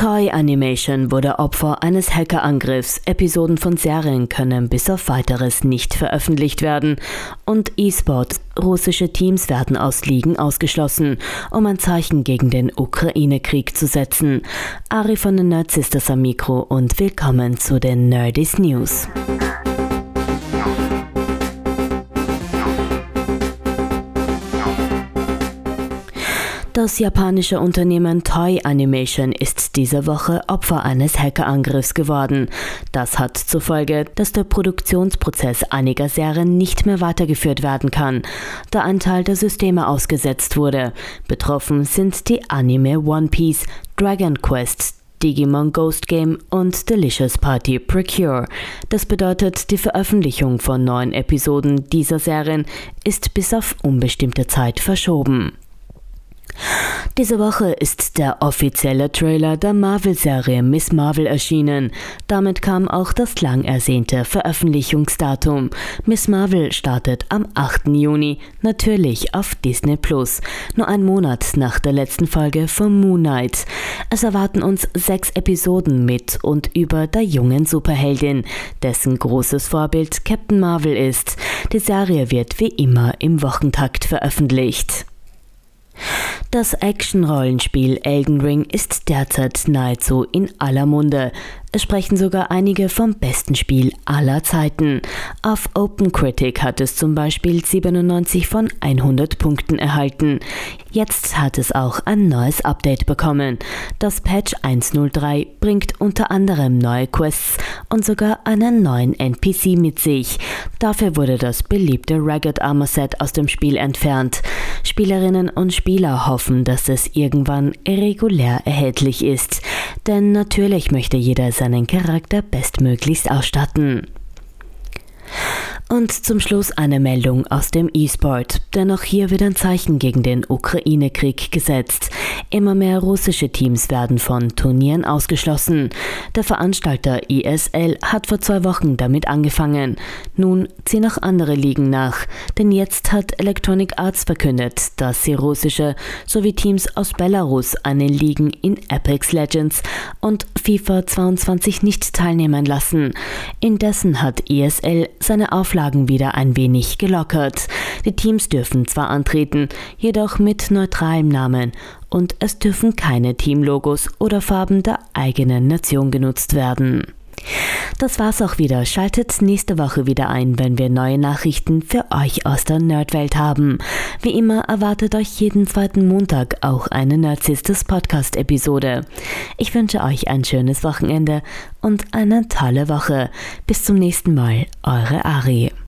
Toy Animation wurde Opfer eines Hackerangriffs. Episoden von Serien können bis auf weiteres nicht veröffentlicht werden. Und E-Sport. Russische Teams werden aus Ligen ausgeschlossen, um ein Zeichen gegen den Ukraine-Krieg zu setzen. Ari von den Nerds ist das am Mikro und willkommen zu den Nerdist News. Das japanische Unternehmen Toy Animation ist diese Woche Opfer eines Hackerangriffs geworden. Das hat zur Folge, dass der Produktionsprozess einiger Serien nicht mehr weitergeführt werden kann, da ein Teil der Systeme ausgesetzt wurde. Betroffen sind die Anime One Piece, Dragon Quest, Digimon Ghost Game und Delicious Party Procure. Das bedeutet, die Veröffentlichung von neuen Episoden dieser Serien ist bis auf unbestimmte Zeit verschoben. Diese Woche ist der offizielle Trailer der Marvel-Serie Miss Marvel erschienen. Damit kam auch das lang ersehnte Veröffentlichungsdatum. Miss Marvel startet am 8. Juni, natürlich auf Disney Plus, nur ein Monat nach der letzten Folge von Moon Knight. Es erwarten uns sechs Episoden mit und über der jungen Superheldin, dessen großes Vorbild Captain Marvel ist. Die Serie wird wie immer im Wochentakt veröffentlicht. Das Action-Rollenspiel Elden Ring ist derzeit nahezu in aller Munde. Es sprechen sogar einige vom besten Spiel aller Zeiten. Auf OpenCritic hat es zum Beispiel 97 von 100 Punkten erhalten. Jetzt hat es auch ein neues Update bekommen. Das Patch 103 bringt unter anderem neue Quests und sogar einen neuen NPC mit sich. Dafür wurde das beliebte Ragged Armor Set aus dem Spiel entfernt. Spielerinnen und Spieler hoffen, dass es irgendwann regulär erhältlich ist. Denn natürlich möchte jeder seinen Charakter bestmöglichst ausstatten. Und zum Schluss eine Meldung aus dem E-Sport, denn auch hier wird ein Zeichen gegen den Ukraine-Krieg gesetzt. Immer mehr russische Teams werden von Turnieren ausgeschlossen. Der Veranstalter ISL hat vor zwei Wochen damit angefangen. Nun ziehen auch andere Ligen nach, denn jetzt hat Electronic Arts verkündet, dass sie russische sowie Teams aus Belarus an den Ligen in Apex Legends und FIFA 22 nicht teilnehmen lassen. Indessen hat ISL seine Auflagen wieder ein wenig gelockert. Die Teams dürfen zwar antreten, jedoch mit neutralem Namen und es dürfen keine Teamlogos oder Farben der eigenen Nation genutzt werden. Das war's auch wieder. Schaltet nächste Woche wieder ein, wenn wir neue Nachrichten für euch aus der Nerdwelt haben. Wie immer erwartet euch jeden zweiten Montag auch eine Nerdsistes Podcast-Episode. Ich wünsche euch ein schönes Wochenende und eine tolle Woche. Bis zum nächsten Mal, eure Ari.